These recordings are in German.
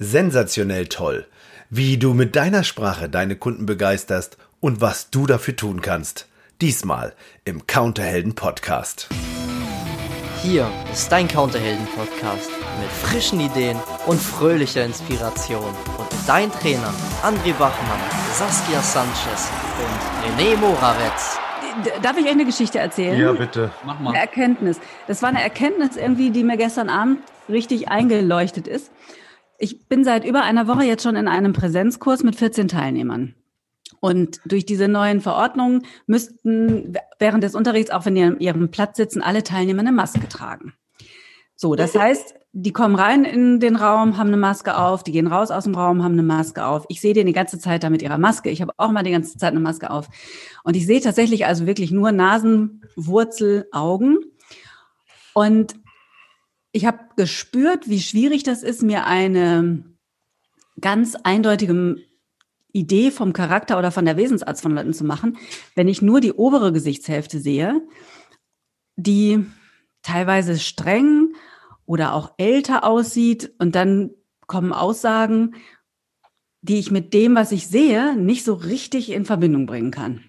Sensationell toll, wie du mit deiner Sprache deine Kunden begeisterst und was du dafür tun kannst. Diesmal im Counterhelden Podcast. Hier ist dein Counterhelden Podcast mit frischen Ideen und fröhlicher Inspiration und mit deinen Trainern André Bachmann, Saskia Sanchez und René Morawetz. Darf ich euch eine Geschichte erzählen? Ja, bitte. Mach mal. Eine Erkenntnis. Das war eine Erkenntnis irgendwie, die mir gestern Abend richtig eingeleuchtet ist. Ich bin seit über einer Woche jetzt schon in einem Präsenzkurs mit 14 Teilnehmern. Und durch diese neuen Verordnungen müssten während des Unterrichts, auch wenn die an ihrem Platz sitzen, alle Teilnehmer eine Maske tragen. So, das heißt, die kommen rein in den Raum, haben eine Maske auf, die gehen raus aus dem Raum, haben eine Maske auf. Ich sehe den die ganze Zeit da mit ihrer Maske. Ich habe auch mal die ganze Zeit eine Maske auf. Und ich sehe tatsächlich also wirklich nur Nasenwurzel, Augen. Und ich habe gespürt, wie schwierig das ist, mir eine ganz eindeutige Idee vom Charakter oder von der Wesensart von Leuten zu machen, wenn ich nur die obere Gesichtshälfte sehe, die teilweise streng oder auch älter aussieht und dann kommen Aussagen, die ich mit dem, was ich sehe, nicht so richtig in Verbindung bringen kann.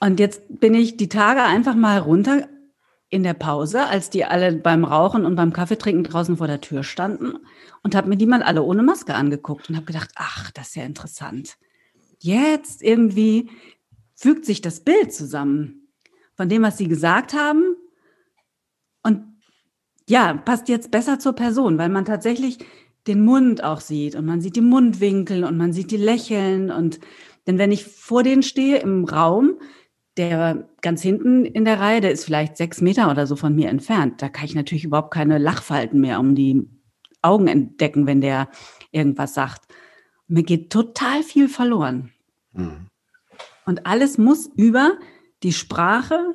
Und jetzt bin ich die Tage einfach mal runter in der Pause, als die alle beim Rauchen und beim Kaffeetrinken draußen vor der Tür standen und habe mir die mal alle ohne Maske angeguckt und habe gedacht, ach, das ist ja interessant. Jetzt irgendwie fügt sich das Bild zusammen von dem, was sie gesagt haben und ja, passt jetzt besser zur Person, weil man tatsächlich den Mund auch sieht und man sieht die Mundwinkel und man sieht die Lächeln und denn wenn ich vor denen stehe im Raum, der ganz hinten in der Reihe, der ist vielleicht sechs Meter oder so von mir entfernt. Da kann ich natürlich überhaupt keine Lachfalten mehr um die Augen entdecken, wenn der irgendwas sagt. Mir geht total viel verloren. Mhm. Und alles muss über die Sprache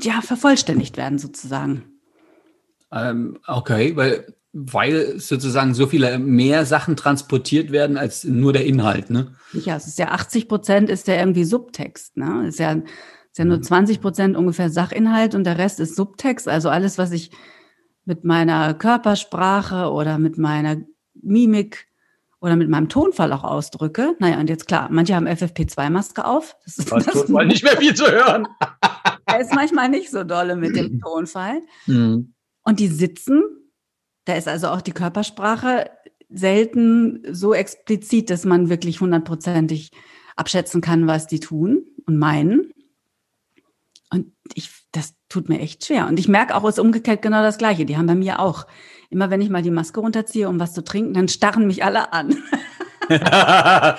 ja vervollständigt werden sozusagen. Ähm, okay, weil weil sozusagen so viele mehr Sachen transportiert werden als nur der Inhalt, ne? Ja, es ist ja 80 Prozent ist ja irgendwie Subtext, ne? Ist ja, ist ja nur 20 mhm. Prozent ungefähr Sachinhalt und der Rest ist Subtext. Also alles, was ich mit meiner Körpersprache oder mit meiner Mimik oder mit meinem Tonfall auch ausdrücke. Naja, und jetzt klar, manche haben FFP2-Maske auf. Das ist das Tonfall nicht mehr viel zu hören. Er ist manchmal nicht so dolle mit dem Tonfall. Mhm. Und die sitzen da ist also auch die Körpersprache selten so explizit, dass man wirklich hundertprozentig abschätzen kann, was die tun und meinen. Und ich, das tut mir echt schwer. Und ich merke auch, es ist umgekehrt genau das Gleiche. Die haben bei mir auch. Immer wenn ich mal die Maske runterziehe, um was zu trinken, dann starren mich alle an.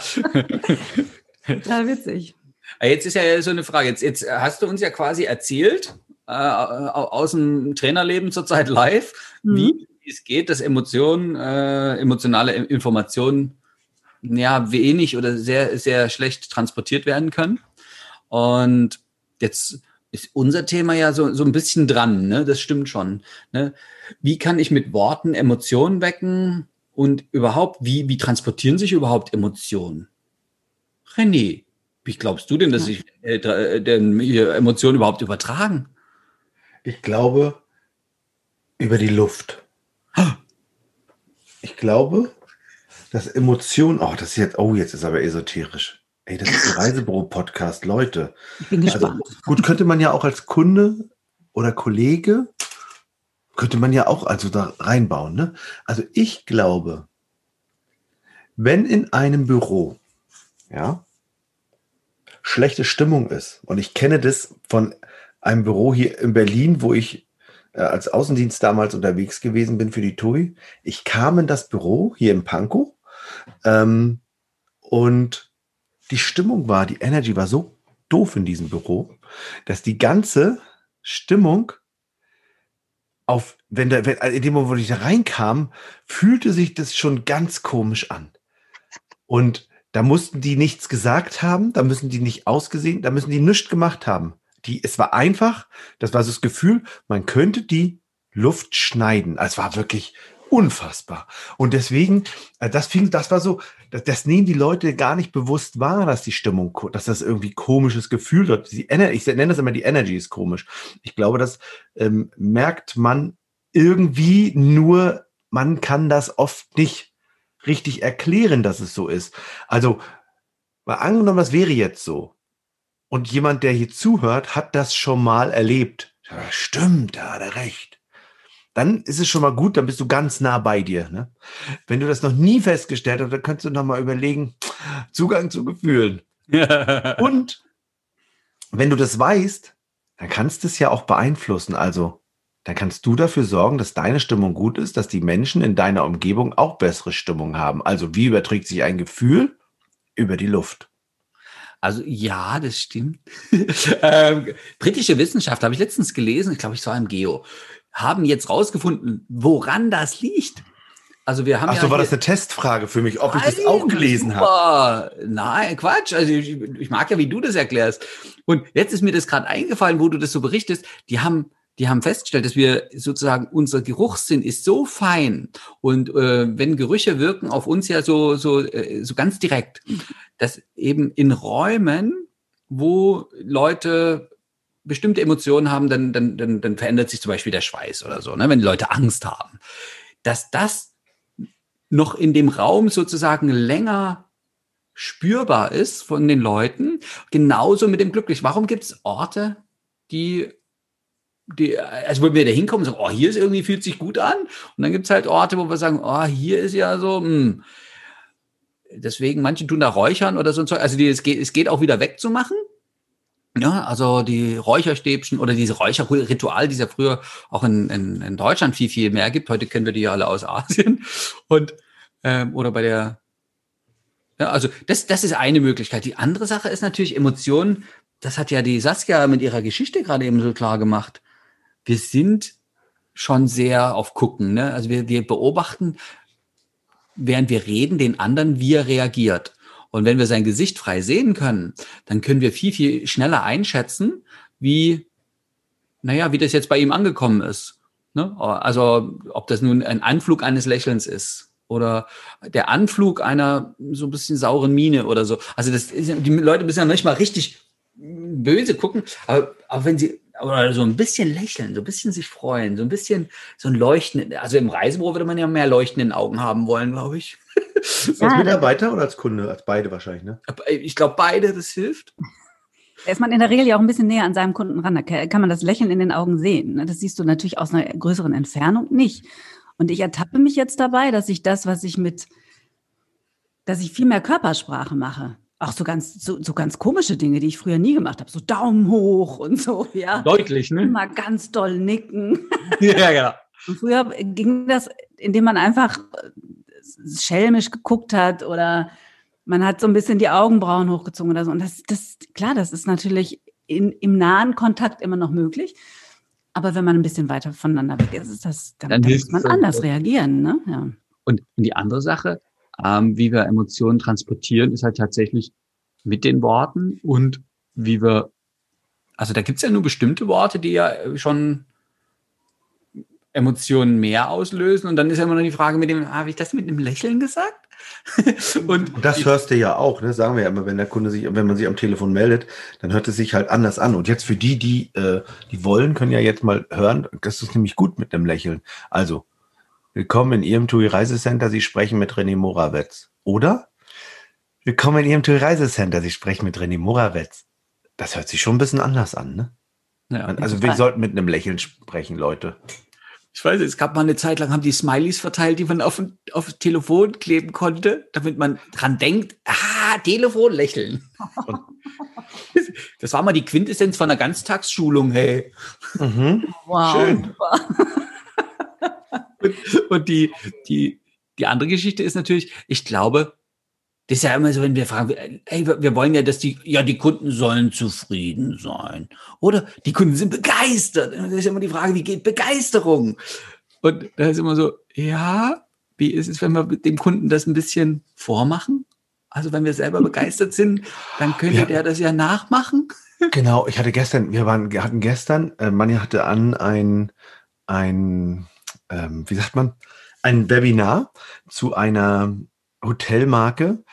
Total witzig. Jetzt ist ja so eine Frage. Jetzt, jetzt hast du uns ja quasi erzählt, äh, aus dem Trainerleben zurzeit live, mhm. wie es geht, dass Emotionen, äh, emotionale Informationen ja wenig oder sehr, sehr schlecht transportiert werden können. Und jetzt ist unser Thema ja so, so ein bisschen dran, ne? Das stimmt schon. Ne? Wie kann ich mit Worten Emotionen wecken und überhaupt, wie, wie transportieren sich überhaupt Emotionen? René, wie glaubst du denn, dass sich äh, äh, denn Emotionen überhaupt übertragen? Ich glaube, über die Luft. Ich glaube, dass Emotionen, oh, das ist jetzt, oh, jetzt ist aber esoterisch. Ey, das ist ein Reisebüro-Podcast, Leute. Ich bin gespannt. Also, gut, könnte man ja auch als Kunde oder Kollege, könnte man ja auch also da reinbauen, ne? Also ich glaube, wenn in einem Büro, ja, schlechte Stimmung ist, und ich kenne das von einem Büro hier in Berlin, wo ich als Außendienst damals unterwegs gewesen bin für die TUI. Ich kam in das Büro hier in Pankow ähm, und die Stimmung war, die Energy war so doof in diesem Büro, dass die ganze Stimmung auf, wenn der, wenn, in dem Moment, wo ich da reinkam, fühlte sich das schon ganz komisch an. Und da mussten die nichts gesagt haben, da müssen die nicht ausgesehen, da müssen die nichts gemacht haben die, es war einfach, das war so das Gefühl, man könnte die Luft schneiden. Es war wirklich unfassbar. Und deswegen, äh, das fing, das war so, das, das nehmen die Leute gar nicht bewusst wahr, dass die Stimmung, dass das irgendwie komisches Gefühl Energy, ich nenne das immer die Energy ist komisch. Ich glaube, das ähm, merkt man irgendwie nur, man kann das oft nicht richtig erklären, dass es so ist. Also, mal angenommen, das wäre jetzt so. Und jemand, der hier zuhört, hat das schon mal erlebt. Ja, stimmt, da hat er recht. Dann ist es schon mal gut, dann bist du ganz nah bei dir. Ne? Wenn du das noch nie festgestellt hast, dann könntest du noch mal überlegen, Zugang zu Gefühlen. Und wenn du das weißt, dann kannst du es ja auch beeinflussen. Also, dann kannst du dafür sorgen, dass deine Stimmung gut ist, dass die Menschen in deiner Umgebung auch bessere Stimmung haben. Also, wie überträgt sich ein Gefühl über die Luft? Also ja, das stimmt. ähm, britische Wissenschaftler habe ich letztens gelesen, ich glaube, ich war im Geo, haben jetzt rausgefunden, woran das liegt. Also wir haben Ach so, ja war das eine Testfrage für mich, ob Nein, ich das auch gelesen habe. Nein, Quatsch. Also ich, ich, mag ja, wie du das erklärst. Und jetzt ist mir das gerade eingefallen, wo du das so berichtest. Die haben, die haben festgestellt, dass wir sozusagen unser Geruchssinn ist so fein und äh, wenn Gerüche wirken auf uns ja so so äh, so ganz direkt, dass eben in Räumen, wo Leute bestimmte Emotionen haben, dann, dann, dann, dann verändert sich zum Beispiel der Schweiß oder so, ne, wenn die Leute Angst haben, dass das noch in dem Raum sozusagen länger spürbar ist von den Leuten. Genauso mit dem Glücklich. Warum gibt es Orte, die, die, also wo wir da hinkommen und sagen, oh, hier ist irgendwie, fühlt sich gut an. Und dann gibt es halt Orte, wo wir sagen, oh, hier ist ja so, hm. Deswegen, manche tun da Räuchern oder so ein Zeug. Also die, es, geht, es geht auch wieder wegzumachen. Ja, also die Räucherstäbchen oder diese Räucherritual, die es ja früher auch in, in, in Deutschland viel, viel mehr gibt. Heute kennen wir die ja alle aus Asien. Und ähm, oder bei der ja, also das, das ist eine Möglichkeit. Die andere Sache ist natürlich Emotionen. Das hat ja die Saskia mit ihrer Geschichte gerade eben so klar gemacht. Wir sind schon sehr auf Gucken. Ne? Also wir, wir beobachten, während wir reden, den anderen, wie er reagiert. Und wenn wir sein Gesicht frei sehen können, dann können wir viel, viel schneller einschätzen, wie, naja, wie das jetzt bei ihm angekommen ist. Ne? Also, ob das nun ein Anflug eines Lächelns ist oder der Anflug einer so ein bisschen sauren Miene oder so. Also, das ist, die Leute müssen ja manchmal richtig böse gucken, aber, aber wenn sie oder so ein bisschen lächeln, so ein bisschen sich freuen, so ein bisschen so ein Leuchten. Also im Reisebüro würde man ja mehr Leuchten in den Augen haben wollen, glaube ich. als Mitarbeiter oder als Kunde? Als beide wahrscheinlich, ne? Ich glaube, beide, das hilft. Da ist man in der Regel ja auch ein bisschen näher an seinem Kunden ran. Da kann man das Lächeln in den Augen sehen. Ne? Das siehst du natürlich aus einer größeren Entfernung nicht. Und ich ertappe mich jetzt dabei, dass ich das, was ich mit, dass ich viel mehr Körpersprache mache. Auch so ganz, so, so ganz komische Dinge, die ich früher nie gemacht habe. So Daumen hoch und so, ja. Deutlich, ne? Immer ganz doll nicken. Ja, genau. Und früher ging das, indem man einfach schelmisch geguckt hat oder man hat so ein bisschen die Augenbrauen hochgezogen oder so. Und das, das klar, das ist natürlich in, im nahen Kontakt immer noch möglich. Aber wenn man ein bisschen weiter voneinander weg ist, ist das, dann, dann, dann muss man anders reagieren. Ne? Ja. Und die andere Sache, ähm, wie wir Emotionen transportieren, ist halt tatsächlich mit den Worten und wie wir, also da gibt es ja nur bestimmte Worte, die ja schon Emotionen mehr auslösen. Und dann ist ja immer noch die Frage mit dem, habe ich das mit einem Lächeln gesagt? und, und, das hörst du ja auch, ne? sagen wir ja immer, wenn der Kunde sich, wenn man sich am Telefon meldet, dann hört es sich halt anders an. Und jetzt für die, die, äh, die wollen, können ja jetzt mal hören, das ist nämlich gut mit einem Lächeln. Also, willkommen in Ihrem TUI Reisecenter, Sie sprechen mit René Morawetz. Oder? Willkommen in Ihrem TUI Reisecenter, Sie sprechen mit René Morawetz. Das hört sich schon ein bisschen anders an, ne? Ja, also wir sollten mit einem Lächeln sprechen, Leute. Ich weiß, es gab mal eine Zeit lang, haben die Smileys verteilt, die man auf, auf das Telefon kleben konnte, damit man dran denkt, ah, Telefon lächeln. das war mal die Quintessenz von einer Ganztagsschulung, hey. Mhm. Wow. Schön. Und, und die, die, die andere Geschichte ist natürlich, ich glaube, das ist ja immer so, wenn wir fragen, ey, wir wollen ja, dass die, ja, die Kunden sollen zufrieden sein. Oder die Kunden sind begeistert. Das ist immer die Frage, wie geht Begeisterung? Und da ist immer so, ja, wie ist es, wenn wir dem Kunden das ein bisschen vormachen? Also wenn wir selber begeistert sind, dann könnte ja. der das ja nachmachen. Genau, ich hatte gestern, wir waren, hatten gestern, äh, Manja hatte an ein, ein, ähm, wie sagt man, ein Webinar zu einer Hotelmarke,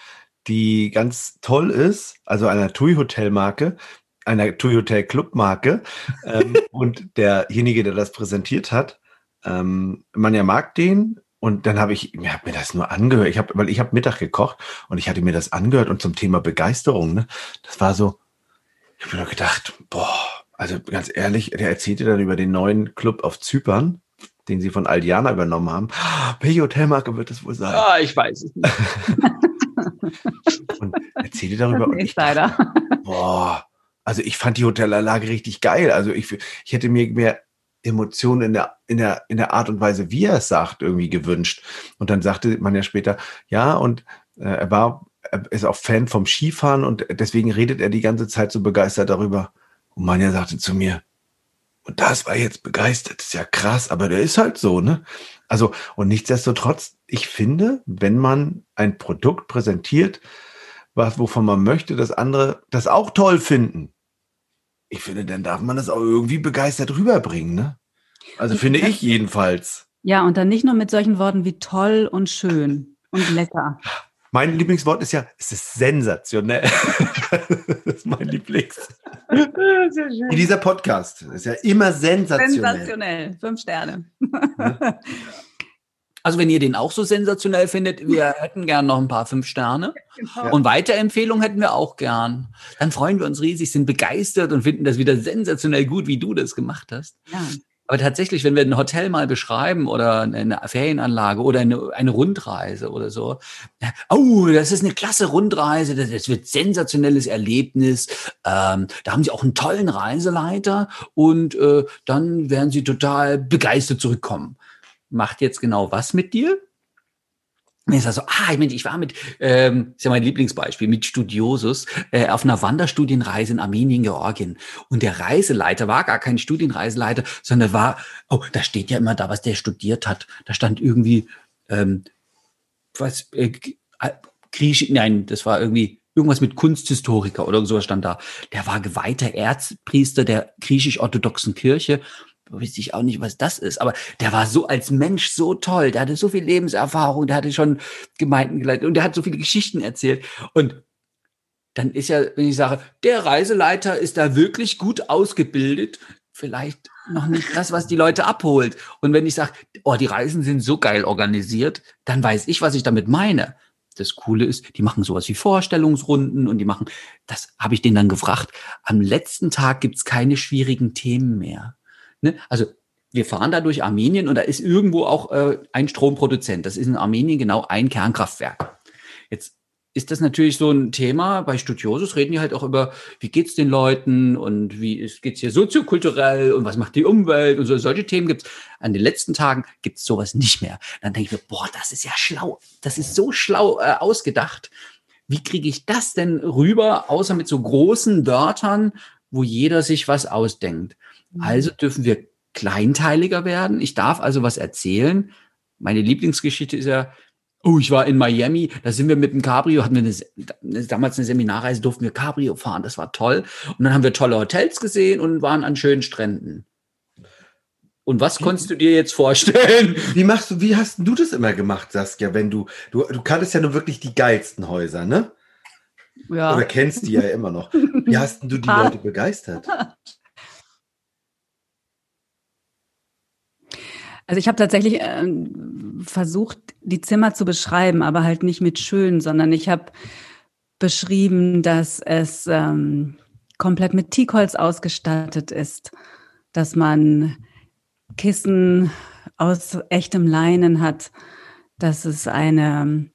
die ganz toll ist, also einer TUI-Hotelmarke, einer TUI Hotel Club Marke. ähm, und derjenige, der das präsentiert hat, ähm, man ja mag den. Und dann habe ich, ich hab mir das nur angehört. Ich habe, weil ich habe Mittag gekocht und ich hatte mir das angehört und zum Thema Begeisterung, ne, das war so, ich habe mir gedacht, boah, also ganz ehrlich, der erzählte dann über den neuen Club auf Zypern, den sie von Aldiana übernommen haben. Welche Hotelmarke wird das wohl sein? Ah, ich weiß es nicht. und erzählte darüber. Und ich dachte, boah, also ich fand die Hotelanlage richtig geil. Also ich, ich hätte mir mehr Emotionen in der, in der, in der Art und Weise, wie er es sagt, irgendwie gewünscht. Und dann sagte man ja später, ja, und äh, er war, er ist auch Fan vom Skifahren und deswegen redet er die ganze Zeit so begeistert darüber. Und Manja sagte zu mir, und das war jetzt begeistert, das ist ja krass, aber der ist halt so, ne? Also, und nichtsdestotrotz, ich finde, wenn man ein Produkt präsentiert, was, wovon man möchte, dass andere das auch toll finden, ich finde, dann darf man das auch irgendwie begeistert rüberbringen, ne? Also ich finde ich jedenfalls. Ja, und dann nicht nur mit solchen Worten wie toll und schön und lecker. Mein Lieblingswort ist ja, es ist sensationell. das ist mein Lieblings. Wie dieser Podcast. Das ist ja immer sensationell. Sensationell. Fünf Sterne. Also wenn ihr den auch so sensationell findet, wir hätten gern noch ein paar fünf Sterne. Genau. Und Weiterempfehlungen hätten wir auch gern. Dann freuen wir uns riesig, sind begeistert und finden das wieder sensationell gut, wie du das gemacht hast. Ja. Aber tatsächlich, wenn wir ein Hotel mal beschreiben oder eine Ferienanlage oder eine, eine Rundreise oder so, oh, das ist eine klasse Rundreise, das, das wird sensationelles Erlebnis. Ähm, da haben sie auch einen tollen Reiseleiter und äh, dann werden sie total begeistert zurückkommen macht jetzt genau was mit dir? Mir ist also, ah, ich meine, ich war mit, ähm, ist ja mein Lieblingsbeispiel, mit Studiosus äh, auf einer Wanderstudienreise in Armenien, Georgien. Und der Reiseleiter war gar kein Studienreiseleiter, sondern war, oh, da steht ja immer da, was der studiert hat. Da stand irgendwie, ähm, was, äh, Griechisch, nein, das war irgendwie irgendwas mit Kunsthistoriker oder sowas stand da. Der war geweihter Erzpriester der griechisch-orthodoxen Kirche wusste ich auch nicht, was das ist, aber der war so als Mensch so toll, der hatte so viel Lebenserfahrung, der hatte schon Gemeinden geleitet und der hat so viele Geschichten erzählt und dann ist ja, wenn ich sage, der Reiseleiter ist da wirklich gut ausgebildet, vielleicht noch nicht das, was die Leute abholt. Und wenn ich sage, oh, die Reisen sind so geil organisiert, dann weiß ich, was ich damit meine. Das Coole ist, die machen sowas wie Vorstellungsrunden und die machen, das habe ich denen dann gefragt. Am letzten Tag gibt's keine schwierigen Themen mehr. Ne? Also wir fahren da durch Armenien und da ist irgendwo auch äh, ein Stromproduzent. Das ist in Armenien genau ein Kernkraftwerk. Jetzt ist das natürlich so ein Thema. Bei Studiosus reden die halt auch über, wie geht's den Leuten und wie geht's hier soziokulturell und was macht die Umwelt und so. Solche Themen gibt's. An den letzten Tagen gibt's sowas nicht mehr. Dann denke ich mir, boah, das ist ja schlau. Das ist so schlau äh, ausgedacht. Wie kriege ich das denn rüber, außer mit so großen Wörtern, wo jeder sich was ausdenkt? Mhm. Also dürfen wir kleinteiliger werden. Ich darf also was erzählen. Meine Lieblingsgeschichte ist ja, oh, ich war in Miami, da sind wir mit dem Cabrio, hatten wir eine, damals eine Seminarreise, durften wir Cabrio fahren, das war toll. Und dann haben wir tolle Hotels gesehen und waren an schönen Stränden. Und was konntest du dir jetzt vorstellen? Wie machst du, wie hast du das immer gemacht, Saskia, wenn du, du, du kanntest ja nur wirklich die geilsten Häuser, ne? Ja. Oder kennst die ja immer noch. Wie hast du die Leute begeistert? Also ich habe tatsächlich äh, versucht, die Zimmer zu beschreiben, aber halt nicht mit schön, sondern ich habe beschrieben, dass es ähm, komplett mit Teakholz ausgestattet ist, dass man Kissen aus echtem Leinen hat, dass es eine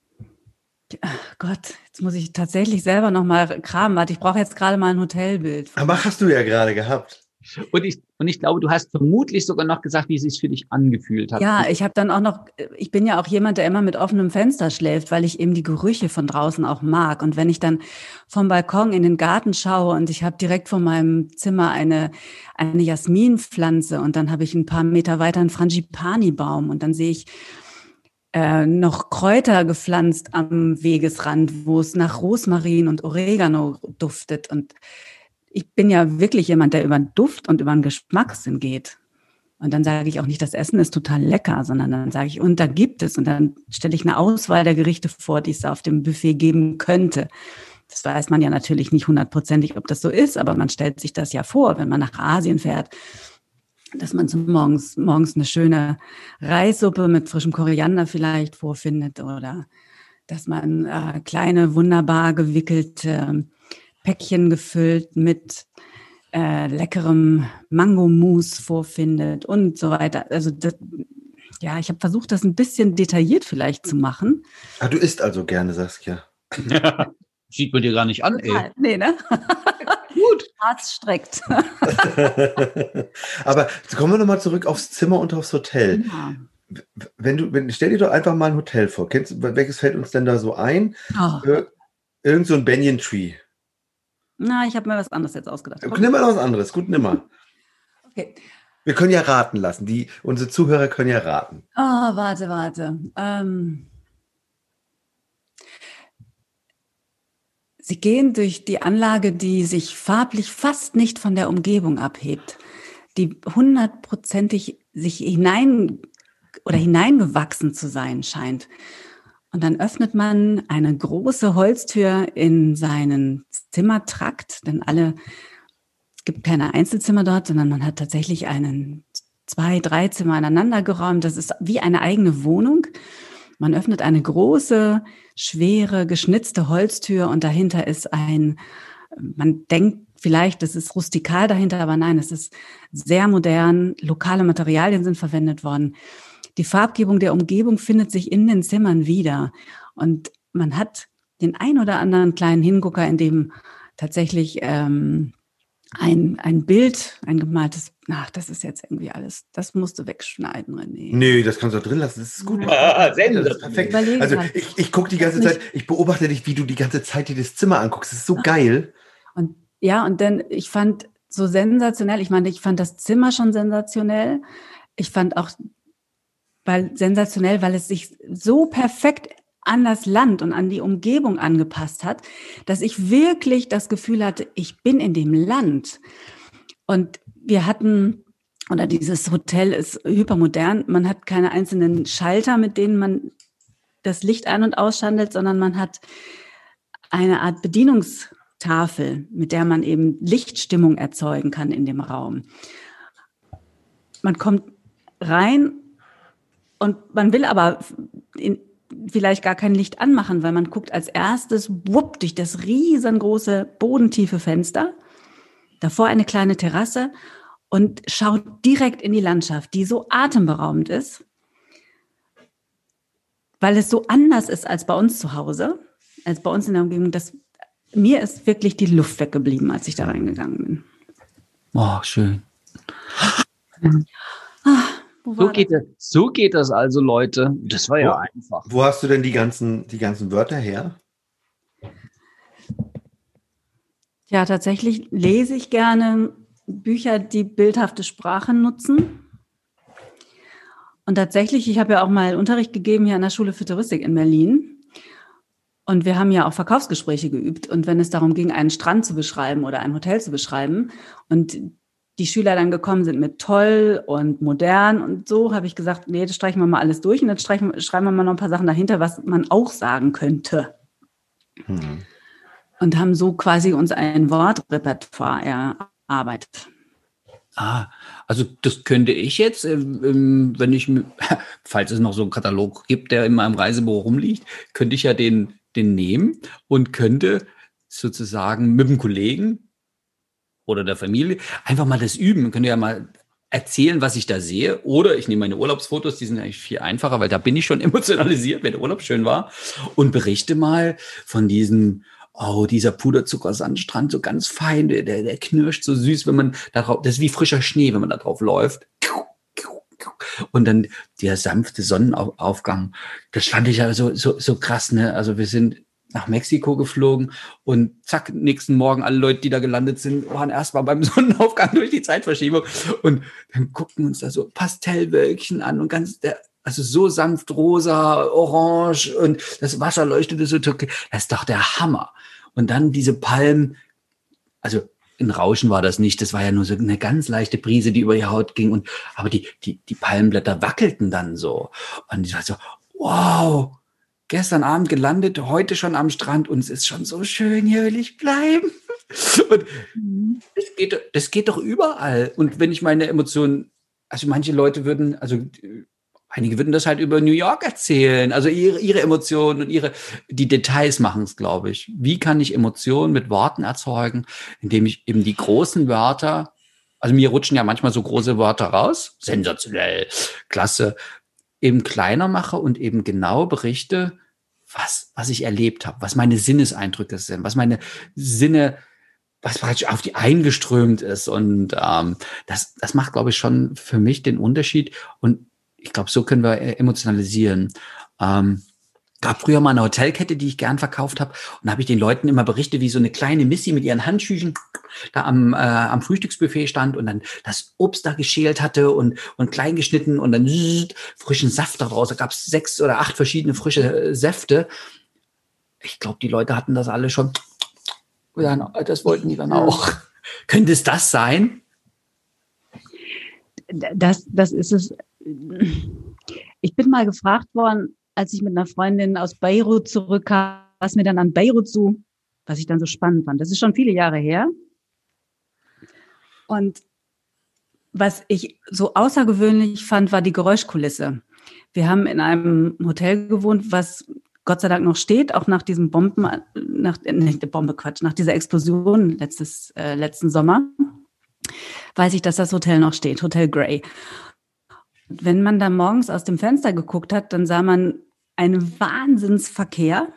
Gott, jetzt muss ich tatsächlich selber noch mal kramen. Warte, ich brauche jetzt gerade mal ein Hotelbild. Aber hast du ja gerade gehabt. Und ich, und ich glaube, du hast vermutlich sogar noch gesagt, wie es sich für dich angefühlt hat. Ja, ich habe dann auch noch, ich bin ja auch jemand, der immer mit offenem Fenster schläft, weil ich eben die Gerüche von draußen auch mag. Und wenn ich dann vom Balkon in den Garten schaue und ich habe direkt vor meinem Zimmer eine, eine Jasminpflanze und dann habe ich ein paar Meter weiter einen Frangipani-Baum und dann sehe ich äh, noch Kräuter gepflanzt am Wegesrand, wo es nach Rosmarin und Oregano duftet und ich bin ja wirklich jemand, der über den Duft und über den Geschmackssinn geht. Und dann sage ich auch nicht, das Essen ist total lecker, sondern dann sage ich, und da gibt es. Und dann stelle ich eine Auswahl der Gerichte vor, die es auf dem Buffet geben könnte. Das weiß man ja natürlich nicht hundertprozentig, ob das so ist, aber man stellt sich das ja vor, wenn man nach Asien fährt. dass man zum morgens, morgens eine schöne Reissuppe mit frischem Koriander vielleicht vorfindet oder dass man äh, kleine, wunderbar gewickelte Päckchen gefüllt mit äh, leckerem Mango-Mousse vorfindet und so weiter. Also das, ja, ich habe versucht, das ein bisschen detailliert vielleicht zu machen. Ah, du isst also gerne, Saskia. Ja, sieht man dir gar nicht an, ey. Nee, ne? Gut. Herz streckt. Aber kommen wir nochmal zurück aufs Zimmer und aufs Hotel. Ja. Wenn du, wenn, stell dir doch einfach mal ein Hotel vor. Kennst du, welches fällt uns denn da so ein? Oh. Irgend so ein Banyan Tree. Na, ich habe mir was anderes jetzt ausgedacht. Okay. Nimm mal was anderes. Gut, nimm mal. Okay. Wir können ja raten lassen. Die, unsere Zuhörer können ja raten. Oh, warte, warte. Ähm, Sie gehen durch die Anlage, die sich farblich fast nicht von der Umgebung abhebt, die hundertprozentig sich hinein oder hineingewachsen zu sein scheint. Und dann öffnet man eine große Holztür in seinen Zimmertrakt, denn alle, es gibt keine Einzelzimmer dort, sondern man hat tatsächlich einen zwei, drei Zimmer aneinander geräumt. Das ist wie eine eigene Wohnung. Man öffnet eine große, schwere, geschnitzte Holztür und dahinter ist ein, man denkt vielleicht, es ist rustikal dahinter, aber nein, es ist sehr modern. Lokale Materialien sind verwendet worden. Die Farbgebung der Umgebung findet sich in den Zimmern wieder. Und man hat den ein oder anderen kleinen Hingucker, in dem tatsächlich ähm, ein, ein Bild, ein gemaltes, ach, das ist jetzt irgendwie alles, das musst du wegschneiden, René. Nee, das kannst du drin lassen, das ist gut. Ah. Das ist perfekt. also ich, ich gucke die ganze Zeit, ich beobachte dich, wie du die ganze Zeit dir das Zimmer anguckst, das ist so geil. Und ja, und dann, ich fand so sensationell, ich meine, ich fand das Zimmer schon sensationell. Ich fand auch weil sensationell, weil es sich so perfekt an das Land und an die Umgebung angepasst hat, dass ich wirklich das Gefühl hatte, ich bin in dem Land. Und wir hatten, oder dieses Hotel ist hypermodern, man hat keine einzelnen Schalter, mit denen man das Licht ein- und ausschandelt, sondern man hat eine Art Bedienungstafel, mit der man eben Lichtstimmung erzeugen kann in dem Raum. Man kommt rein und man will aber in, vielleicht gar kein Licht anmachen, weil man guckt als erstes wupp durch das riesengroße bodentiefe Fenster, davor eine kleine Terrasse und schaut direkt in die Landschaft, die so atemberaubend ist, weil es so anders ist als bei uns zu Hause, als bei uns in der Umgebung, dass mir ist wirklich die Luft weggeblieben, als ich da reingegangen bin. Oh, schön. Ah, so geht, das, so geht das also, Leute. Das war ja einfach. Wo hast du denn die ganzen, die ganzen Wörter her? Ja, tatsächlich lese ich gerne Bücher, die bildhafte Sprache nutzen. Und tatsächlich, ich habe ja auch mal Unterricht gegeben hier an der Schule für Touristik in Berlin. Und wir haben ja auch Verkaufsgespräche geübt. Und wenn es darum ging, einen Strand zu beschreiben oder ein Hotel zu beschreiben und die Schüler dann gekommen sind mit toll und modern und so, habe ich gesagt, nee, das streichen wir mal alles durch und dann streichen, schreiben wir mal noch ein paar Sachen dahinter, was man auch sagen könnte. Mhm. Und haben so quasi uns ein Wortrepertoire erarbeitet. Ah, also das könnte ich jetzt, ähm, wenn ich, falls es noch so einen Katalog gibt, der in meinem Reisebüro rumliegt, könnte ich ja den, den nehmen und könnte sozusagen mit dem Kollegen oder der Familie. Einfach mal das üben. Könnt ihr ja mal erzählen, was ich da sehe. Oder ich nehme meine Urlaubsfotos, die sind eigentlich viel einfacher, weil da bin ich schon emotionalisiert, wenn der Urlaub schön war. Und berichte mal von diesem, oh, dieser Puderzucker-Sandstrand, so ganz fein, der, der knirscht so süß, wenn man da drauf, das ist wie frischer Schnee, wenn man da drauf läuft. Und dann der sanfte Sonnenaufgang, das fand ich ja so, so, so krass, ne? Also wir sind nach Mexiko geflogen und zack, nächsten Morgen alle Leute, die da gelandet sind, waren erstmal beim Sonnenaufgang durch die Zeitverschiebung und dann guckten uns da so Pastellwölkchen an und ganz, also so sanft rosa, orange und das Wasser leuchtete so türkis. Das ist doch der Hammer. Und dann diese Palmen, also ein Rauschen war das nicht, das war ja nur so eine ganz leichte Brise, die über die Haut ging und, aber die, die, die Palmenblätter wackelten dann so. Und ich war so, wow, gestern Abend gelandet, heute schon am Strand und es ist schon so schön, hier will ich bleiben. Und das geht, das geht doch überall. Und wenn ich meine Emotionen also manche Leute würden, also einige würden das halt über New York erzählen, also ihre, ihre Emotionen und ihre, die Details machen es, glaube ich. Wie kann ich Emotionen mit Worten erzeugen, indem ich eben die großen Wörter, also mir rutschen ja manchmal so große Wörter raus, sensationell, klasse, eben kleiner mache und eben genau berichte, was, was ich erlebt habe, was meine Sinneseindrücke sind, was meine Sinne, was praktisch auf die eingeströmt ist. Und ähm, das, das macht, glaube ich, schon für mich den Unterschied. Und ich glaube, so können wir äh, emotionalisieren. Ähm, gab früher mal eine Hotelkette, die ich gern verkauft habe. Und da habe ich den Leuten immer berichtet, wie so eine kleine Missy mit ihren Handschüchen da am, äh, am Frühstücksbuffet stand und dann das Obst da geschält hatte und, und klein geschnitten und dann zzz, frischen Saft daraus. Da gab es sechs oder acht verschiedene frische äh, Säfte. Ich glaube, die Leute hatten das alle schon. Das wollten die dann auch. Könnte es das sein? Das, das ist es. Ich bin mal gefragt worden, als ich mit einer Freundin aus Beirut zurückkam, was mir dann an Beirut so, was ich dann so spannend fand. Das ist schon viele Jahre her. Und was ich so außergewöhnlich fand, war die Geräuschkulisse. Wir haben in einem Hotel gewohnt, was Gott sei Dank noch steht, auch nach diesem Bomben, nach nicht der Bombe Quatsch, nach dieser Explosion letztes äh, letzten Sommer, weiß ich, dass das Hotel noch steht, Hotel Grey. Wenn man da morgens aus dem Fenster geguckt hat, dann sah man einen Wahnsinnsverkehr.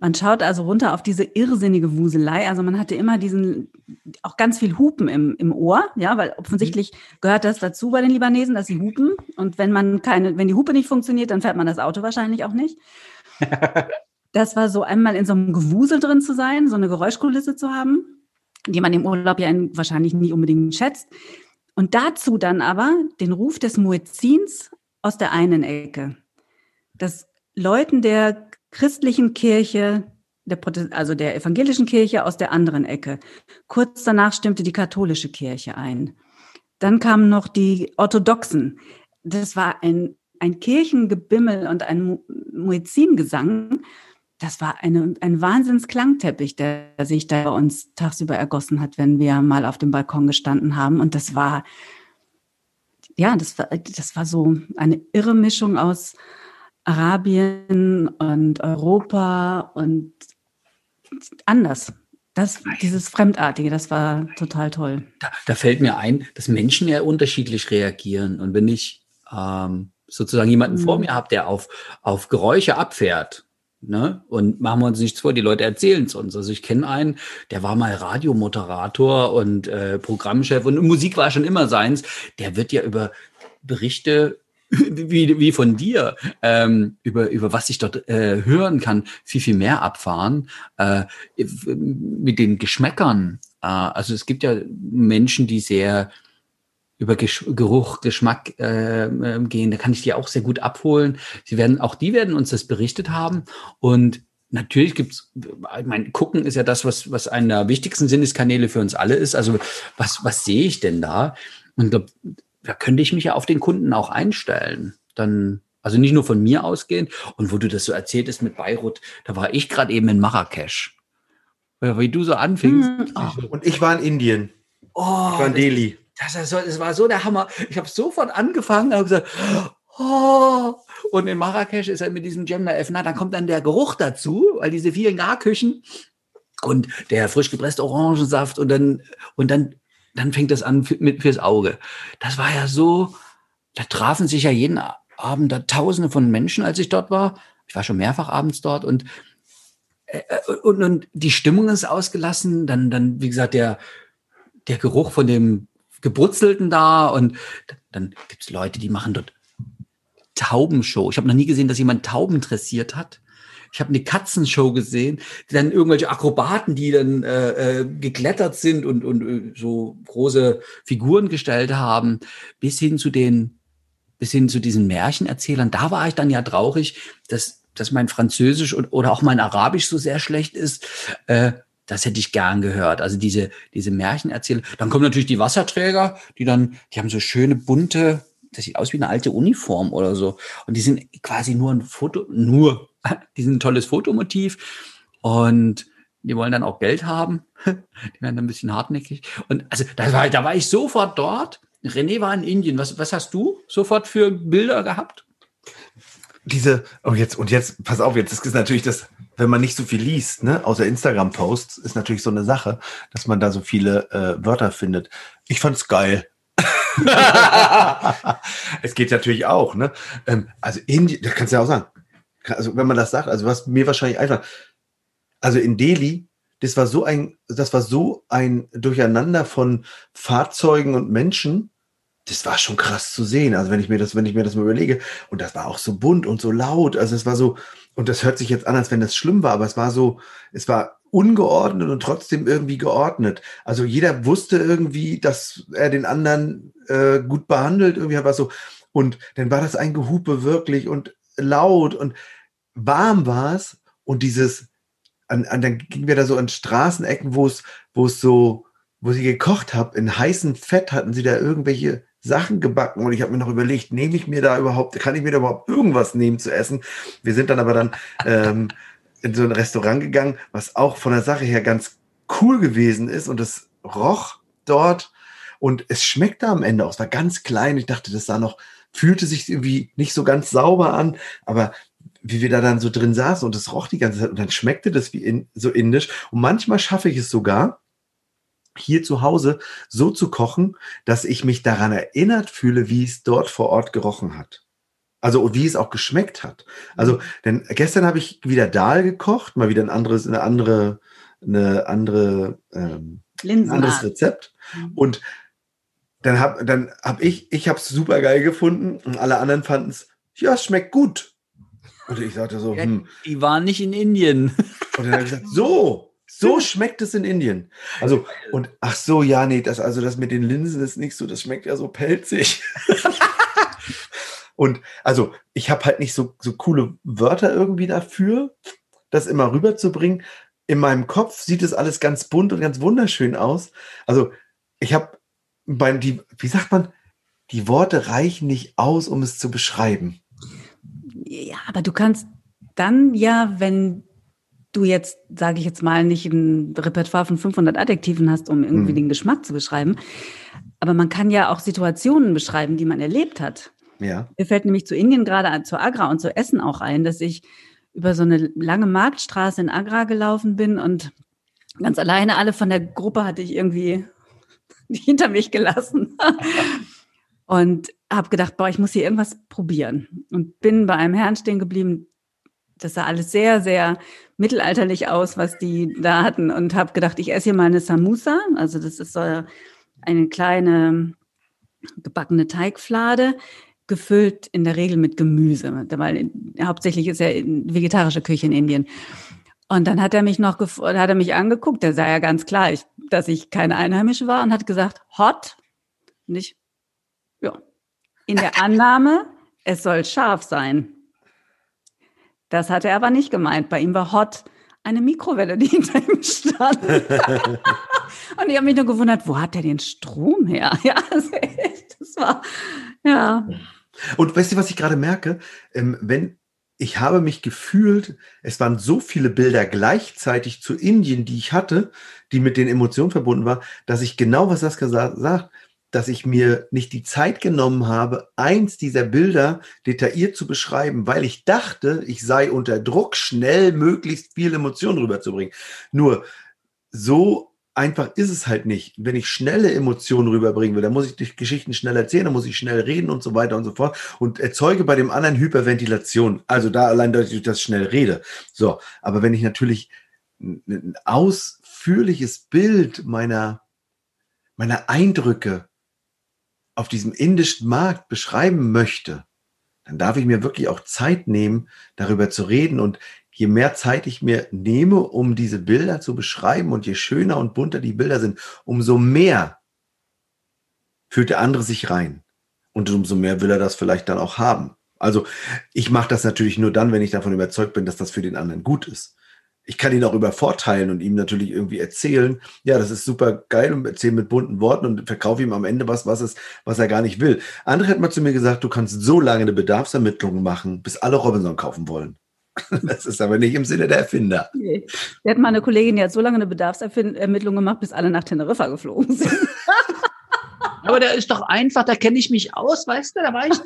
Man schaut also runter auf diese irrsinnige Wuselei. Also man hatte immer diesen, auch ganz viel Hupen im, im Ohr, ja, weil offensichtlich gehört das dazu bei den Libanesen, dass sie hupen. Und wenn man keine, wenn die Hupe nicht funktioniert, dann fährt man das Auto wahrscheinlich auch nicht. das war so einmal in so einem Gewusel drin zu sein, so eine Geräuschkulisse zu haben, die man im Urlaub ja wahrscheinlich nie unbedingt schätzt. Und dazu dann aber den Ruf des Muezzins aus der einen Ecke. Das Leuten der christlichen Kirche, der, also der evangelischen Kirche aus der anderen Ecke. Kurz danach stimmte die katholische Kirche ein. Dann kamen noch die Orthodoxen. Das war ein, ein Kirchengebimmel und ein Muezzingesang, das war eine, ein Wahnsinnsklangteppich, der sich da bei uns tagsüber ergossen hat, wenn wir mal auf dem Balkon gestanden haben. Und das war, ja, das war, das war so eine irre Mischung aus Arabien und Europa und anders. Das, dieses Fremdartige, das war total toll. Da, da fällt mir ein, dass Menschen ja unterschiedlich reagieren. Und wenn ich ähm, sozusagen jemanden mhm. vor mir habe, der auf, auf Geräusche abfährt, Ne? Und machen wir uns nichts vor, die Leute erzählen es uns. Also ich kenne einen, der war mal Radiomoderator und äh, Programmchef und Musik war schon immer seins. Der wird ja über Berichte wie, wie von dir, ähm, über, über was ich dort äh, hören kann, viel, viel mehr abfahren. Äh, mit den Geschmäckern. Äh, also es gibt ja Menschen, die sehr über Gesch Geruch, Geschmack äh, gehen. Da kann ich die auch sehr gut abholen. Sie werden, auch die werden uns das berichtet haben. Und natürlich gibt's, ich meine, gucken ist ja das, was, was einer der wichtigsten Sinneskanäle für uns alle ist. Also was, was sehe ich denn da? Und da, da könnte ich mich ja auf den Kunden auch einstellen. Dann, also nicht nur von mir ausgehend. Und wo du das so erzähltest mit Beirut, da war ich gerade eben in Marrakesch. Wie du so anfingst. Hm. Oh. Und ich war in Indien. Oh, ich war in Delhi. Das, das, das war so der Hammer. Ich habe sofort angefangen und gesagt, oh. Und in Marrakesch ist er mit diesem Jemna Efna, dann kommt dann der Geruch dazu, weil diese vielen Garküchen und der frisch gepresste Orangensaft und dann, und dann, dann fängt das an mit, fürs Auge. Das war ja so, da trafen sich ja jeden Abend da Tausende von Menschen, als ich dort war. Ich war schon mehrfach abends dort und, äh, und, und die Stimmung ist ausgelassen. Dann, dann, wie gesagt, der, der Geruch von dem Gebrutzelten da und dann gibt es Leute, die machen dort Taubenshow. Ich habe noch nie gesehen, dass jemand Tauben dressiert hat. Ich habe eine Katzenshow gesehen, die dann irgendwelche Akrobaten, die dann äh, äh, geklettert sind und, und äh, so große Figuren gestellt haben, bis hin zu den, bis hin zu diesen Märchenerzählern. Da war ich dann ja traurig, dass, dass mein Französisch und, oder auch mein Arabisch so sehr schlecht ist. Äh, das hätte ich gern gehört. Also diese, diese Märchenerzähler. Dann kommen natürlich die Wasserträger, die dann, die haben so schöne bunte, das sieht aus wie eine alte Uniform oder so. Und die sind quasi nur ein Foto, nur, die sind ein tolles Fotomotiv. Und die wollen dann auch Geld haben. Die werden dann ein bisschen hartnäckig. Und also da war, da war ich sofort dort. René war in Indien. Was, was hast du sofort für Bilder gehabt? Diese, oh jetzt, und jetzt, pass auf, jetzt ist natürlich das, wenn man nicht so viel liest, ne, außer Instagram-Posts, ist natürlich so eine Sache, dass man da so viele äh, Wörter findet. Ich fand's geil. es geht natürlich auch, ne? Ähm, also Indien, das kannst du ja auch sagen. Also wenn man das sagt, also was mir wahrscheinlich einfach, also in Delhi, das war so ein, das war so ein Durcheinander von Fahrzeugen und Menschen. Das war schon krass zu sehen. Also wenn ich mir das, wenn ich mir das mal überlege, und das war auch so bunt und so laut. Also es war so, und das hört sich jetzt an, als wenn das schlimm war, aber es war so, es war ungeordnet und trotzdem irgendwie geordnet. Also jeder wusste irgendwie, dass er den anderen äh, gut behandelt, irgendwie war so. Und dann war das ein Gehupe wirklich und laut und warm war es und dieses, an, an, dann gingen wir da so an Straßenecken, wo es, wo es so, wo sie gekocht habe, in heißem Fett hatten sie da irgendwelche Sachen gebacken und ich habe mir noch überlegt, nehme ich mir da überhaupt, kann ich mir da überhaupt irgendwas nehmen zu essen? Wir sind dann aber dann ähm, in so ein Restaurant gegangen, was auch von der Sache her ganz cool gewesen ist und es roch dort und es schmeckte am Ende auch. Es war ganz klein. Ich dachte, das sah noch, fühlte sich irgendwie nicht so ganz sauber an, aber wie wir da dann so drin saßen und es roch die ganze Zeit und dann schmeckte das wie in, so indisch. Und manchmal schaffe ich es sogar, hier zu Hause so zu kochen, dass ich mich daran erinnert fühle, wie es dort vor Ort gerochen hat. Also wie es auch geschmeckt hat. Also, denn gestern habe ich wieder Dahl gekocht, mal wieder ein anderes, eine andere, eine andere, ähm, ein anderes Rezept. Mhm. Und dann habe dann hab ich, ich habe es super geil gefunden und alle anderen fanden es, ja, es schmeckt gut. Und ich sagte so, hm. Die waren nicht in Indien. Und dann habe ich gesagt, so, so schmeckt es in Indien. Also, und ach so, ja, nee, das, also das mit den Linsen ist nicht so, das schmeckt ja so pelzig. und also, ich habe halt nicht so, so coole Wörter irgendwie dafür, das immer rüberzubringen. In meinem Kopf sieht es alles ganz bunt und ganz wunderschön aus. Also, ich habe die, wie sagt man, die Worte reichen nicht aus, um es zu beschreiben. Aber du kannst dann ja, wenn du jetzt, sage ich jetzt mal, nicht ein Repertoire von 500 Adjektiven hast, um irgendwie hm. den Geschmack zu beschreiben, aber man kann ja auch Situationen beschreiben, die man erlebt hat. Ja. Mir fällt nämlich zu Indien gerade zu Agra und zu Essen auch ein, dass ich über so eine lange Marktstraße in Agra gelaufen bin und ganz alleine alle von der Gruppe hatte ich irgendwie hinter mich gelassen. und habe gedacht, boah, ich muss hier irgendwas probieren. Und bin bei einem Herrn stehen geblieben. Das sah alles sehr, sehr mittelalterlich aus, was die da hatten. Und habe gedacht, ich esse hier mal eine Samusa. Also das ist so eine kleine gebackene Teigflade, gefüllt in der Regel mit Gemüse. Weil hauptsächlich ist ja vegetarische Küche in Indien. Und dann hat er mich noch, hat er mich angeguckt, der sah ja ganz klar, ich, dass ich keine Einheimische war und hat gesagt, hot. Und ich, in der Annahme, es soll scharf sein. Das hat er aber nicht gemeint. Bei ihm war hot eine Mikrowelle, die hinter ihm stand. und ich habe mich nur gewundert, wo hat er den Strom her? Ja, das war, ja. Und weißt du, was ich gerade merke? Ähm, wenn ich habe mich gefühlt, es waren so viele Bilder gleichzeitig zu Indien, die ich hatte, die mit den Emotionen verbunden waren, dass ich genau, was Saskia sagt, dass ich mir nicht die Zeit genommen habe, eins dieser Bilder detailliert zu beschreiben, weil ich dachte, ich sei unter Druck, schnell möglichst viel Emotionen rüberzubringen. Nur so einfach ist es halt nicht. Wenn ich schnelle Emotionen rüberbringen will, dann muss ich die Geschichten schnell erzählen, dann muss ich schnell reden und so weiter und so fort und erzeuge bei dem anderen Hyperventilation. Also da allein, dass ich das schnell rede. So, aber wenn ich natürlich ein ausführliches Bild meiner, meiner Eindrücke auf diesem indischen Markt beschreiben möchte, dann darf ich mir wirklich auch Zeit nehmen, darüber zu reden und je mehr Zeit ich mir nehme, um diese Bilder zu beschreiben und je schöner und bunter die Bilder sind, umso mehr fühlt der andere sich rein. Und umso mehr will er das vielleicht dann auch haben. Also ich mache das natürlich nur dann, wenn ich davon überzeugt bin, dass das für den anderen gut ist. Ich kann ihn auch übervorteilen und ihm natürlich irgendwie erzählen, ja, das ist super geil und erzähle mit bunten Worten und verkaufe ihm am Ende was, was, ist, was er gar nicht will. Andere hat mal zu mir gesagt, du kannst so lange eine Bedarfsermittlung machen, bis alle Robinson kaufen wollen. Das ist aber nicht im Sinne der Erfinder. Nee. Wir hatten mal eine Kollegin, die hat so lange eine Bedarfsermittlung gemacht, bis alle nach Teneriffa geflogen sind. Aber der ist doch einfach, da kenne ich mich aus, weißt du, da war ich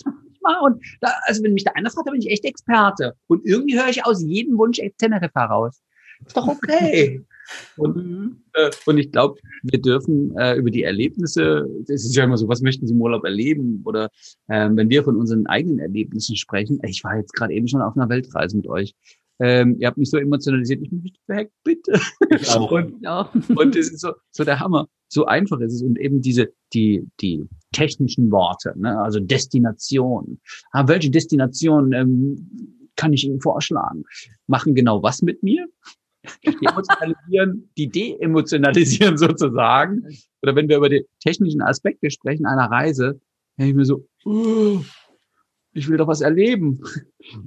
mal. Und da, also wenn mich da einer fragt, da bin ich echt Experte. Und irgendwie höre ich aus jedem Wunsch Teneriffa raus. Ist doch okay. Und, mhm. äh, und ich glaube, wir dürfen äh, über die Erlebnisse, es ist ja immer so, was möchten Sie im Urlaub erleben? Oder äh, wenn wir von unseren eigenen Erlebnissen sprechen, ich war jetzt gerade eben schon auf einer Weltreise mit euch. Ähm, ihr habt mich so emotionalisiert, ich möchte weg, bitte. Ich auch. und, ja. und das ist so, so der Hammer. So einfach ist es. Und eben diese, die, die technischen Worte, ne? also Destination. Ah, welche Destination ähm, kann ich Ihnen vorschlagen? Machen genau was mit mir? Die emotionalisieren, die de-emotionalisieren sozusagen. Oder wenn wir über die technischen Aspekte sprechen einer Reise, denke ich mir so, oh, ich will doch was erleben.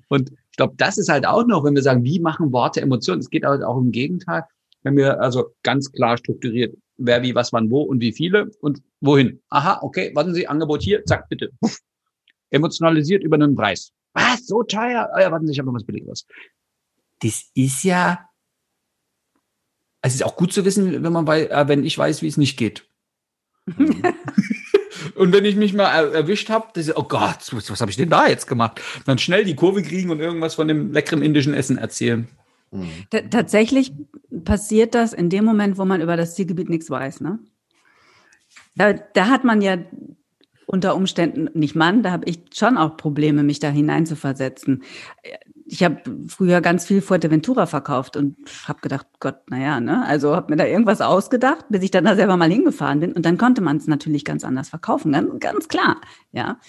Und ich glaube, das ist halt auch noch, wenn wir sagen, wie machen Worte Emotionen? Es geht halt auch im Gegenteil, wenn wir also ganz klar strukturiert, wer wie, was, wann, wo und wie viele und wohin. Aha, okay, warten Sie, Angebot hier, zack, bitte. Puff. Emotionalisiert über einen Preis. Was, so teuer? Oh ja, warten Sie, ich habe noch was Billigeres. Das ist ja es ist auch gut zu wissen, wenn man weiß, äh, wenn ich weiß, wie es nicht geht. und wenn ich mich mal erwischt habe, oh Gott, was, was habe ich denn da jetzt gemacht? Dann schnell die Kurve kriegen und irgendwas von dem leckeren indischen Essen erzählen. Mhm. Tatsächlich passiert das in dem Moment, wo man über das Zielgebiet nichts weiß. Ne? Da, da hat man ja unter Umständen, nicht Mann, da habe ich schon auch Probleme, mich da hineinzuversetzen ich habe früher ganz viel Fuerteventura verkauft und habe gedacht, Gott, naja, ne? Also habe mir da irgendwas ausgedacht, bis ich dann da selber mal hingefahren bin. Und dann konnte man es natürlich ganz anders verkaufen, ganz, ganz klar, ja.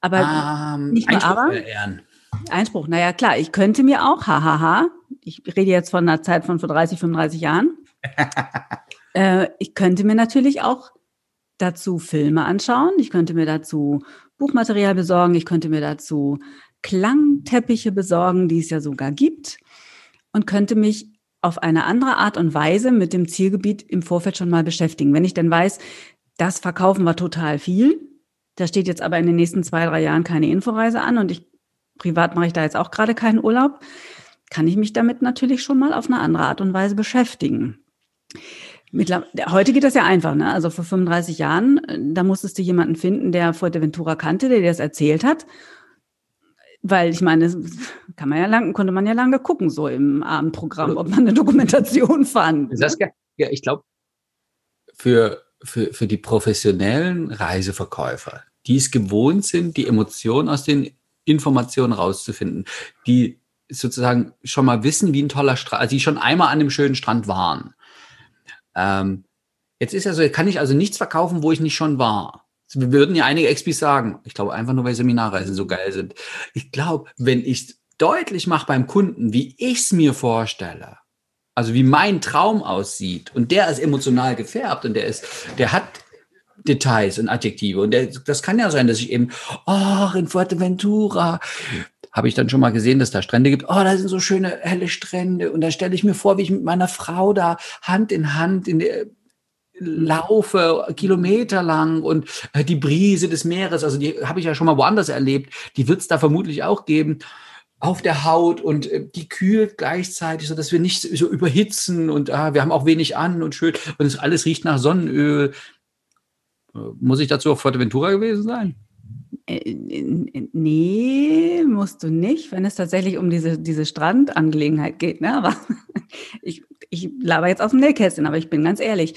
Aber um, ähm, nicht nur aber. Ehren. Einspruch, naja, klar, ich könnte mir auch, hahaha, ich rede jetzt von einer Zeit von vor 30, 35 Jahren, äh, ich könnte mir natürlich auch dazu Filme anschauen, ich könnte mir dazu Buchmaterial besorgen, ich könnte mir dazu Klangteppiche besorgen, die es ja sogar gibt und könnte mich auf eine andere Art und Weise mit dem Zielgebiet im Vorfeld schon mal beschäftigen. Wenn ich denn weiß, das verkaufen wir total viel, da steht jetzt aber in den nächsten zwei, drei Jahren keine Inforeise an und ich privat mache ich da jetzt auch gerade keinen Urlaub, kann ich mich damit natürlich schon mal auf eine andere Art und Weise beschäftigen. Heute geht das ja einfach, ne? Also vor 35 Jahren, da musstest du jemanden finden, der Fuerteventura kannte, der dir das erzählt hat. Weil ich meine, kann man ja lang, konnte man ja lange gucken, so im Abendprogramm, ob man eine Dokumentation fand. Saskia, ja, ich glaube, für, für, für die professionellen Reiseverkäufer, die es gewohnt sind, die Emotionen aus den Informationen rauszufinden, die sozusagen schon mal wissen, wie ein toller Strand, also die schon einmal an dem schönen Strand waren. Ähm, jetzt ist ja so, kann ich also nichts verkaufen, wo ich nicht schon war. Wir würden ja einige Expis sagen, ich glaube einfach nur, weil Seminarreisen so geil sind. Ich glaube, wenn ich deutlich mache beim Kunden, wie ich es mir vorstelle, also wie mein Traum aussieht und der ist emotional gefärbt und der ist, der hat Details und Adjektive und der, das kann ja sein, dass ich eben, oh, in Fuerteventura habe ich dann schon mal gesehen, dass da Strände gibt. Oh, da sind so schöne helle Strände und da stelle ich mir vor, wie ich mit meiner Frau da Hand in Hand in der laufe kilometerlang und äh, die Brise des Meeres, also die habe ich ja schon mal woanders erlebt, die wird es da vermutlich auch geben auf der Haut und äh, die kühlt gleichzeitig, so dass wir nicht so überhitzen und ah, wir haben auch wenig an und schön und es alles riecht nach Sonnenöl. Äh, muss ich dazu auf Fuerteventura gewesen sein? Nee, musst du nicht, wenn es tatsächlich um diese, diese Strandangelegenheit geht. Ne? Aber ich, ich laber jetzt aus dem Nähkästchen, aber ich bin ganz ehrlich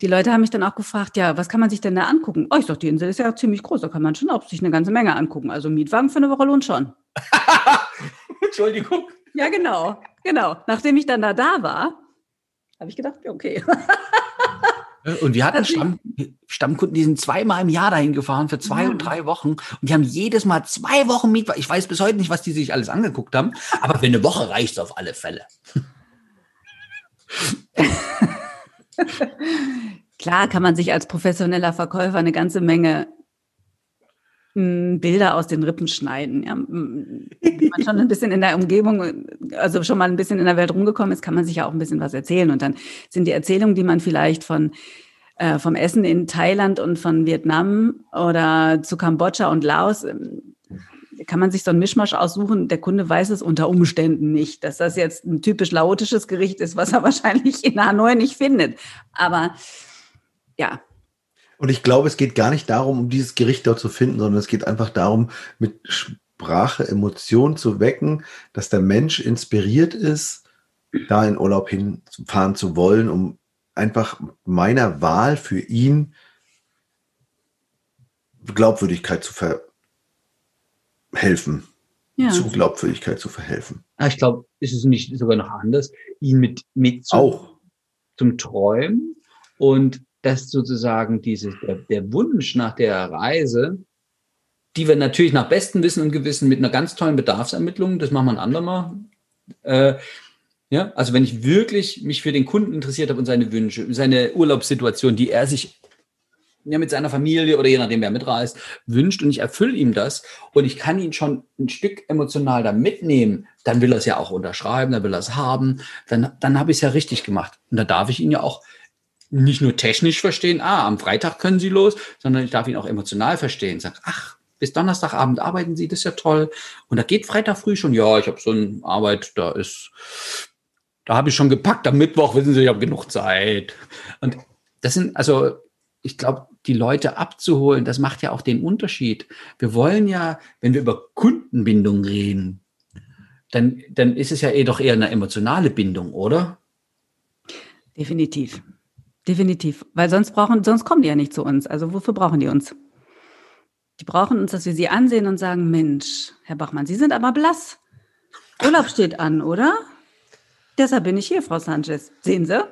die Leute haben mich dann auch gefragt, ja, was kann man sich denn da angucken? Oh, ich dachte, die Insel ist ja ziemlich groß, da kann man schon auch sich eine ganze Menge angucken. Also Mietwagen für eine Woche lohnt schon. Entschuldigung. Ja, genau, genau. Nachdem ich dann da da war, habe ich gedacht, okay. Und wir hatten Stamm, Stammkunden, die sind zweimal im Jahr dahin gefahren für zwei ja. und drei Wochen. Und die haben jedes Mal zwei Wochen Mietwagen. Ich weiß bis heute nicht, was die sich alles angeguckt haben, aber für eine Woche reicht es auf alle Fälle. Klar kann man sich als professioneller Verkäufer eine ganze Menge hm, Bilder aus den Rippen schneiden. Ja. Wenn man schon ein bisschen in der Umgebung, also schon mal ein bisschen in der Welt rumgekommen ist, kann man sich ja auch ein bisschen was erzählen. Und dann sind die Erzählungen, die man vielleicht von äh, vom Essen in Thailand und von Vietnam oder zu Kambodscha und Laos ähm, kann man sich so ein Mischmasch aussuchen. Der Kunde weiß es unter Umständen nicht, dass das jetzt ein typisch laotisches Gericht ist, was er wahrscheinlich in Hanoi nicht findet. Aber ja. Und ich glaube, es geht gar nicht darum, um dieses Gericht dort zu finden, sondern es geht einfach darum, mit Sprache Emotionen zu wecken, dass der Mensch inspiriert ist, da in Urlaub hinfahren zu wollen, um einfach meiner Wahl für ihn Glaubwürdigkeit zu verhelfen. Ja. Zu Glaubwürdigkeit zu verhelfen. Ah, ich glaube, ist es nicht sogar noch anders, ihn mit, mit zu, Auch. zum Träumen und dass sozusagen diese, der, der Wunsch nach der Reise, die wir natürlich nach bestem Wissen und Gewissen mit einer ganz tollen Bedarfsermittlung, das machen wir ein andermal, äh, ja, also wenn ich wirklich mich für den Kunden interessiert habe und seine Wünsche, seine Urlaubssituation, die er sich ja, mit seiner Familie oder je nachdem, wer mitreist, wünscht und ich erfülle ihm das und ich kann ihn schon ein Stück emotional da mitnehmen, dann will er es ja auch unterschreiben, dann will er es haben, dann, dann habe ich es ja richtig gemacht. Und da darf ich ihn ja auch nicht nur technisch verstehen, ah, am Freitag können Sie los, sondern ich darf ihn auch emotional verstehen. Sag, ach, bis Donnerstagabend arbeiten Sie, das ist ja toll. Und da geht Freitag früh schon, ja, ich habe so eine Arbeit, da ist, da habe ich schon gepackt. Am Mittwoch wissen Sie, ich habe genug Zeit. Und das sind, also ich glaube, die Leute abzuholen, das macht ja auch den Unterschied. Wir wollen ja, wenn wir über Kundenbindung reden, dann, dann ist es ja eh doch eher eine emotionale Bindung, oder? Definitiv. Definitiv. Weil sonst brauchen, sonst kommen die ja nicht zu uns. Also wofür brauchen die uns? Die brauchen uns, dass wir sie ansehen und sagen, Mensch, Herr Bachmann, Sie sind aber blass. Urlaub steht an, oder? Deshalb bin ich hier, Frau Sanchez. Sehen Sie?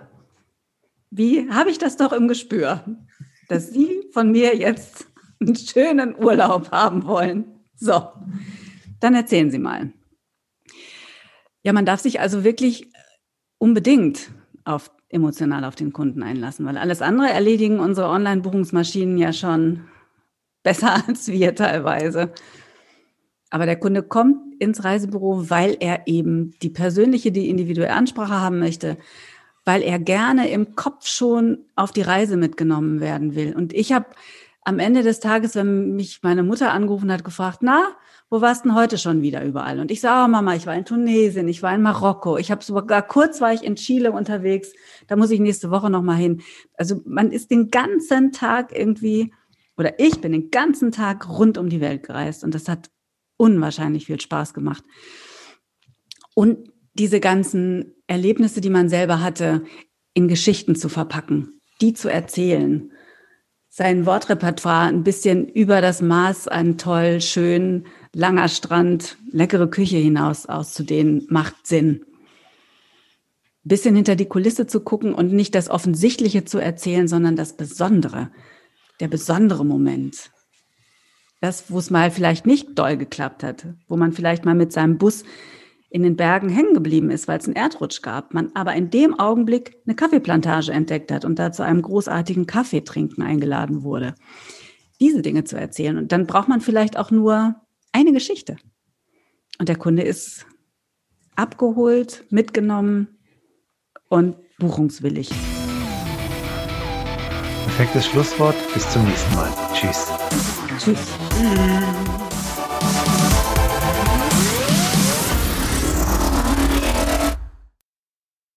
Wie habe ich das doch im Gespür, dass Sie von mir jetzt einen schönen Urlaub haben wollen? So, dann erzählen Sie mal. Ja, man darf sich also wirklich unbedingt auf emotional auf den Kunden einlassen, weil alles andere erledigen unsere Online-Buchungsmaschinen ja schon besser als wir teilweise. Aber der Kunde kommt ins Reisebüro, weil er eben die persönliche, die individuelle Ansprache haben möchte, weil er gerne im Kopf schon auf die Reise mitgenommen werden will. Und ich habe am Ende des Tages, wenn mich meine Mutter angerufen hat, gefragt, na, wo warst denn heute schon wieder überall? Und ich sage, oh Mama, ich war in Tunesien, ich war in Marokko, ich habe sogar kurz war ich in Chile unterwegs, da muss ich nächste Woche nochmal hin. Also man ist den ganzen Tag irgendwie, oder ich bin den ganzen Tag rund um die Welt gereist und das hat unwahrscheinlich viel Spaß gemacht. Und diese ganzen Erlebnisse, die man selber hatte, in Geschichten zu verpacken, die zu erzählen sein Wortrepertoire ein bisschen über das Maß an toll, schön, langer Strand, leckere Küche hinaus auszudehnen, macht Sinn. Bisschen hinter die Kulisse zu gucken und nicht das Offensichtliche zu erzählen, sondern das Besondere, der besondere Moment. Das, wo es mal vielleicht nicht doll geklappt hat, wo man vielleicht mal mit seinem Bus in den Bergen hängen geblieben ist, weil es einen Erdrutsch gab, man aber in dem Augenblick eine Kaffeeplantage entdeckt hat und da zu einem großartigen Kaffeetrinken eingeladen wurde. Diese Dinge zu erzählen. Und dann braucht man vielleicht auch nur eine Geschichte. Und der Kunde ist abgeholt, mitgenommen und buchungswillig. Perfektes Schlusswort. Bis zum nächsten Mal. Tschüss. Tschüss.